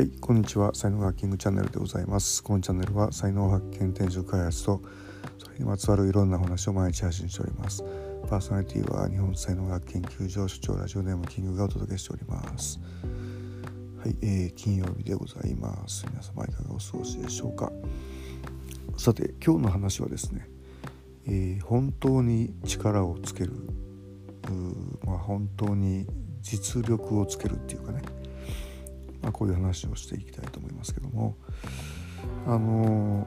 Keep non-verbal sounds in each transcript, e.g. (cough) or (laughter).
はい、こんにちは。才能ハッキングチャンネルでございます。このチャンネルは才能発見、転職開発とそれにまつわるいろんな話を毎日配信しております。パーソナリティは日本才能学研究所所長ラジオネームキングがお届けしております。はい、えー、金曜日でございます。皆様いかがお過ごしでしょうか。さて、今日の話はですね、えー、本当に力をつける、まあ、本当に実力をつけるっていうかね、まあ、こういう話をしていきたいと思いますけども。あの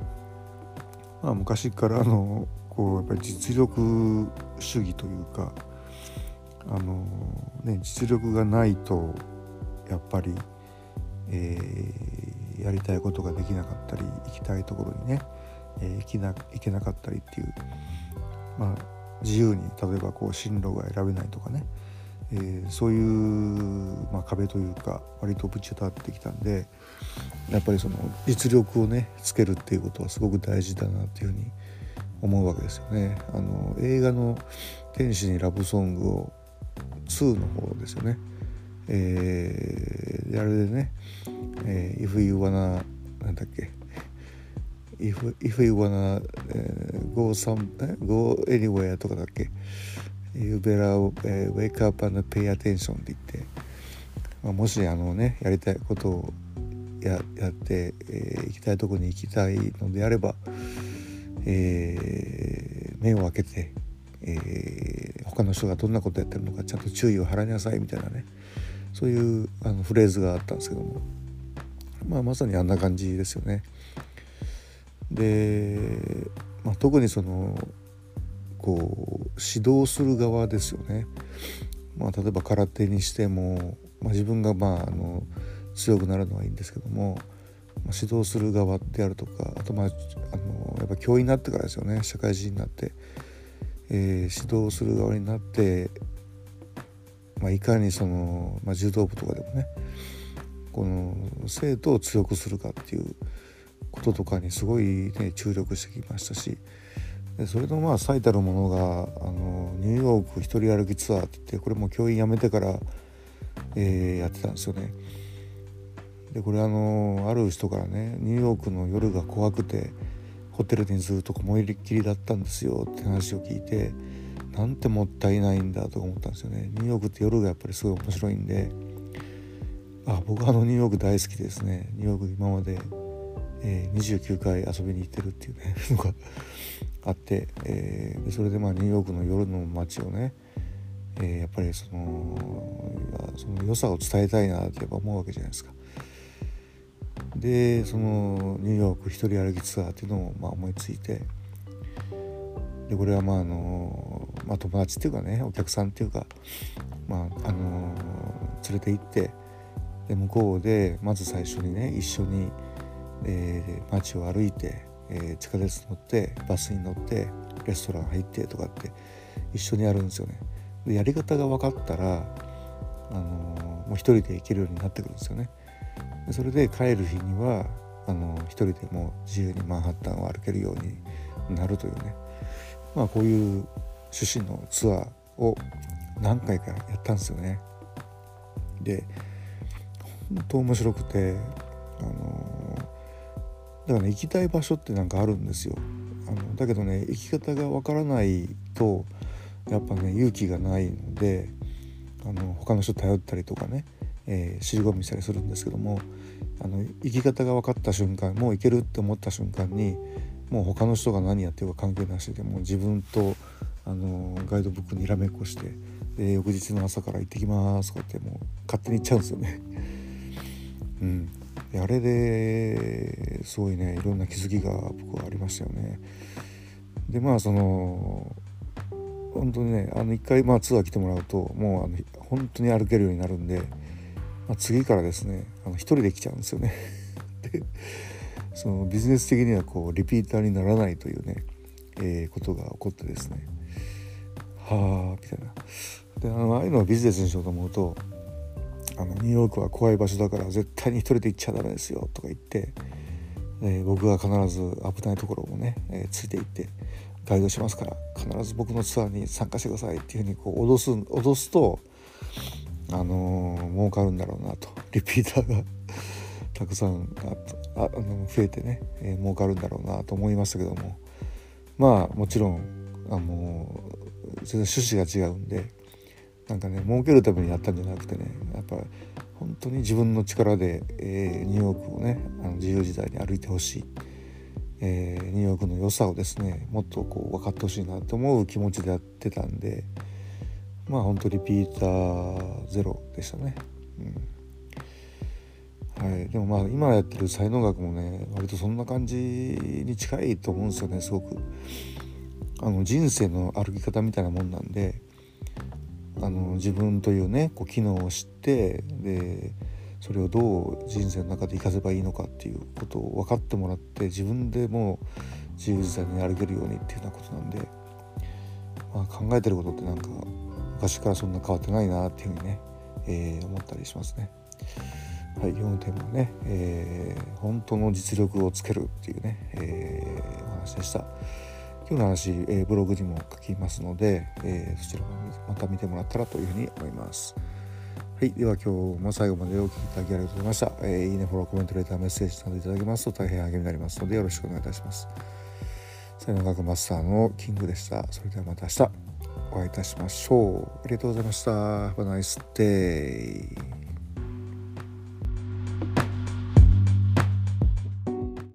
まあ、昔からのこうやっぱり実力主義というかあの、ね、実力がないとやっぱり、えー、やりたいことができなかったり行きたいところにね、えー、行きな行けなかったりっていう、まあ、自由に例えばこう進路が選べないとかね、えー、そういう、まあ、壁というか割とぶち当たってきたんでやっぱりその実力をねつけるっていうことはすごく大事だなっていうふうに思うわけですよね。あの映画の「天使にラブソング」を2の方ですよね。えー、あれでね「えー、If you wanna」なんだっけ If, if you wanna、uh, go some go anywhere とかだっけ You better、wake up and pay attention って言って、まあ、もしあのねやりたいことをややって、えー、行きたいとこに行きたいのであれば、えー、目を開けて、えー、他の人がどんなことやってるのかちゃんと注意を払いなさいみたいなねそういうあのフレーズがあったんですけども、まあ、まさにあんな感じですよね。で、まあ、特にそのこう指導する側ですよね。まあ、例えば空手にしても、まあ、自分がまああの強くなるのはいいんですけども、まあ、指導する側であるとかあとまああのやっぱ教員になってからですよね社会人になって、えー、指導する側になって、まあ、いかにその、まあ、柔道部とかでもねこの生徒を強くするかっていうこととかにすごいね注力してきましたしでそれのまあ最たるものがあのニューヨーク一人歩きツアーって言ってこれも教員辞めてから、えー、やってたんですよね。でこれあのある人からねニューヨークの夜が怖くてホテルにずっと思いっきりだったんですよって話を聞いてなんてもったいないんだと思ったんですよねニューヨークって夜がやっぱりすごい面白いんであ僕はあのニューヨーク大好きですねニューヨーク今まで、えー、29回遊びに行ってるっていうねのがあって、えー、それでまあニューヨークの夜の街をね、えー、やっぱりそのその良さを伝えたいなってやっぱ思うわけじゃないですか。でそのニューヨーク一人歩きツアーっていうのをまあ思いついてでこれはまああの、まあ、友達っていうかねお客さんっていうか、まああの連れて行ってで向こうでまず最初にね一緒に、えー、街を歩いて、えー、地下鉄乗ってバスに乗ってレストラン入ってとかって一緒にやるんですよね。でやり方が分かったら、あのもう一人で行けるようになってくるんですよね。でそれで帰る日にはあの一人でも自由にマンハッタンを歩けるようになるというねまあこういう趣旨のツアーを何回かやったんですよね。で本当面白くてあのだからね行きたい場所ってなんかあるんですよ。あのだけどね行き方がわからないとやっぱね勇気がないのであの他の人頼ったりとかねえー、尻込みしたりするんですけどもあの生き方が分かった瞬間もういけるって思った瞬間にもう他の人が何やってるか関係なしでもう自分とあのガイドブックにらめっこしてで翌日の朝から行ってきますとかってもう勝手に行っちゃうんですよね。うん、あれですごいねいろんな気づきが僕はありましたよね。でまあその本当にねあの一回まあツアー来てもらうともうあの本当に歩けるようになるんでまあ、次からですねあの一人で来ちゃうんですよね。(laughs) でそのビジネス的にはこうリピーターにならないというね、えー、ことが起こってですね。はあみたいな。であのああいうのをビジネスにしようと思うとあのニューヨークは怖い場所だから絶対に一人で行っちゃダメですよとか言って、えー、僕が必ず危ないところもね、えー、ついていってガイドしますから必ず僕のツアーに参加してくださいっていうふうにこう脅す脅すとあのー、儲かるんだろうなと。リピーターが (laughs) たくさんああの増えてね、えー、儲かるんだろうなと思いましたけども。まあもちろんあの全然趣旨が違うんでなんかね儲けるためにやったんじゃなくてねやっぱ本当に自分の力で、えー、ニューヨークをねあの自由時代に歩いてほしい、えー、ニューヨークの良さをですねもっとこう分かってほしいなと思う気持ちでやってたんでまあ本当リピーターゼロでしたね。うん。はい、でもまあ今やってる才能学もね割とそんな感じに近いと思うんですよねすごく。あの人生の歩き方みたいなもんなんであの自分というねこう機能を知ってでそれをどう人生の中で生かせばいいのかっていうことを分かってもらって自分でも自由自在に歩けるようにっていうようなことなんで、まあ、考えてることってなんか昔からそんな変わってないなっていうふうにね、えー、思ったりしますね。はい、4点もね、えー、本当の実力をつけるっていうね、えー、お話でした。今日の話、えー、ブログにも書きますので、えそちらもまた見てもらったらというふうに思います。はい、では今日も最後までお聴きいただきありがとうございました。えー、いいね、フォロー、コメント、レター、メッセージなどいただけますと大変励みになりますのでよろしくお願いいたします。才能学マスターのキングでした。それではまた明日お会いいたしましょう。ありがとうございました。Have a nice day.